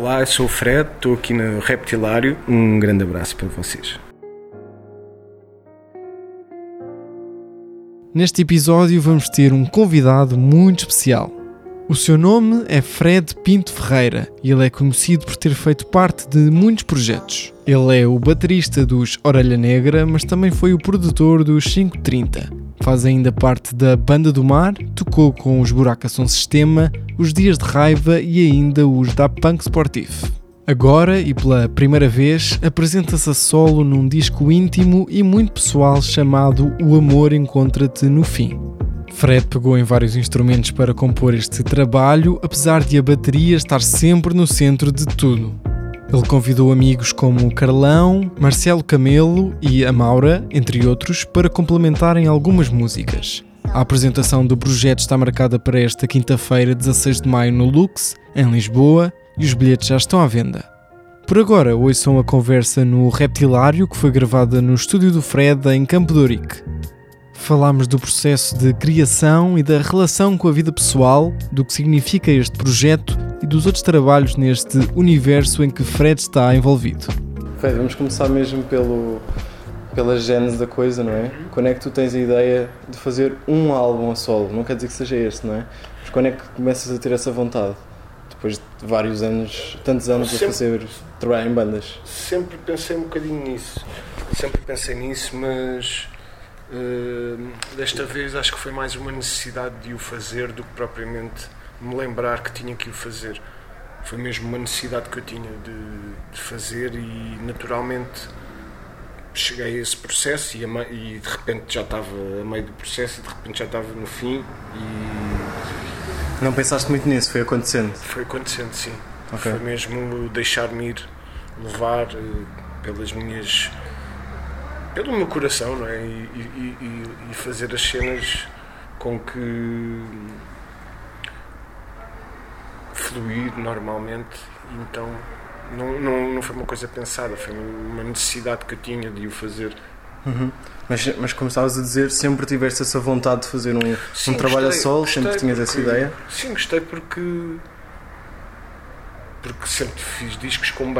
Olá, sou o Fred, estou aqui no Reptilário. Um grande abraço para vocês. Neste episódio vamos ter um convidado muito especial. O seu nome é Fred Pinto Ferreira e ele é conhecido por ter feito parte de muitos projetos. Ele é o baterista dos Orelha Negra, mas também foi o produtor dos 530. Faz ainda parte da Banda do Mar, tocou com os Buraca Som Sistema, os Dias de Raiva e ainda os da Punk Sportif. Agora, e pela primeira vez, apresenta-se a solo num disco íntimo e muito pessoal chamado O Amor Encontra-te no Fim. Fred pegou em vários instrumentos para compor este trabalho, apesar de a bateria estar sempre no centro de tudo. Ele convidou amigos como Carlão, Marcelo Camelo e a Maura, entre outros, para complementarem algumas músicas. A apresentação do projeto está marcada para esta quinta-feira, 16 de maio, no Lux, em Lisboa, e os bilhetes já estão à venda. Por agora, ouçam a conversa no Reptilário, que foi gravada no estúdio do Fred, em Campo de Ourique. Falámos do processo de criação e da relação com a vida pessoal, do que significa este projeto e dos outros trabalhos neste universo em que Fred está envolvido. Fred, vamos começar mesmo pelo, pela gênese da coisa, não é? Quando é que tu tens a ideia de fazer um álbum a solo? Não quer dizer que seja este, não é? Mas quando é que começas a ter essa vontade? Depois de vários anos, tantos anos a Sempre- fazer, trabalhar em bandas. Sempre pensei um bocadinho nisso. Sempre pensei nisso, mas eh, desta vez acho que foi mais uma necessidade de o fazer do que propriamente me lembrar que tinha que o fazer. Foi mesmo uma necessidade que eu tinha de, de fazer e naturalmente cheguei a esse processo e, a e de repente já estava a meio do processo e de repente já estava no fim e Não pensaste muito nisso, foi acontecendo. Foi acontecendo, sim. Ok. Foi mesmo deixar-me ir, levar eh, pelas minhas. Pelo meu coração, não é? E, e- e- fazer as cenas com que. fluir normalmente. Então, não, não, não foi uma coisa pensada, foi uma necessidade que eu tinha de o fazer. Mas, mas como estavas a dizer, sempre tiveste essa vontade de fazer um, Sim, um trabalho gostei, a solo, sempre tinhas essa porque- ideia. Sim, gostei porque. porque sempre fiz discos com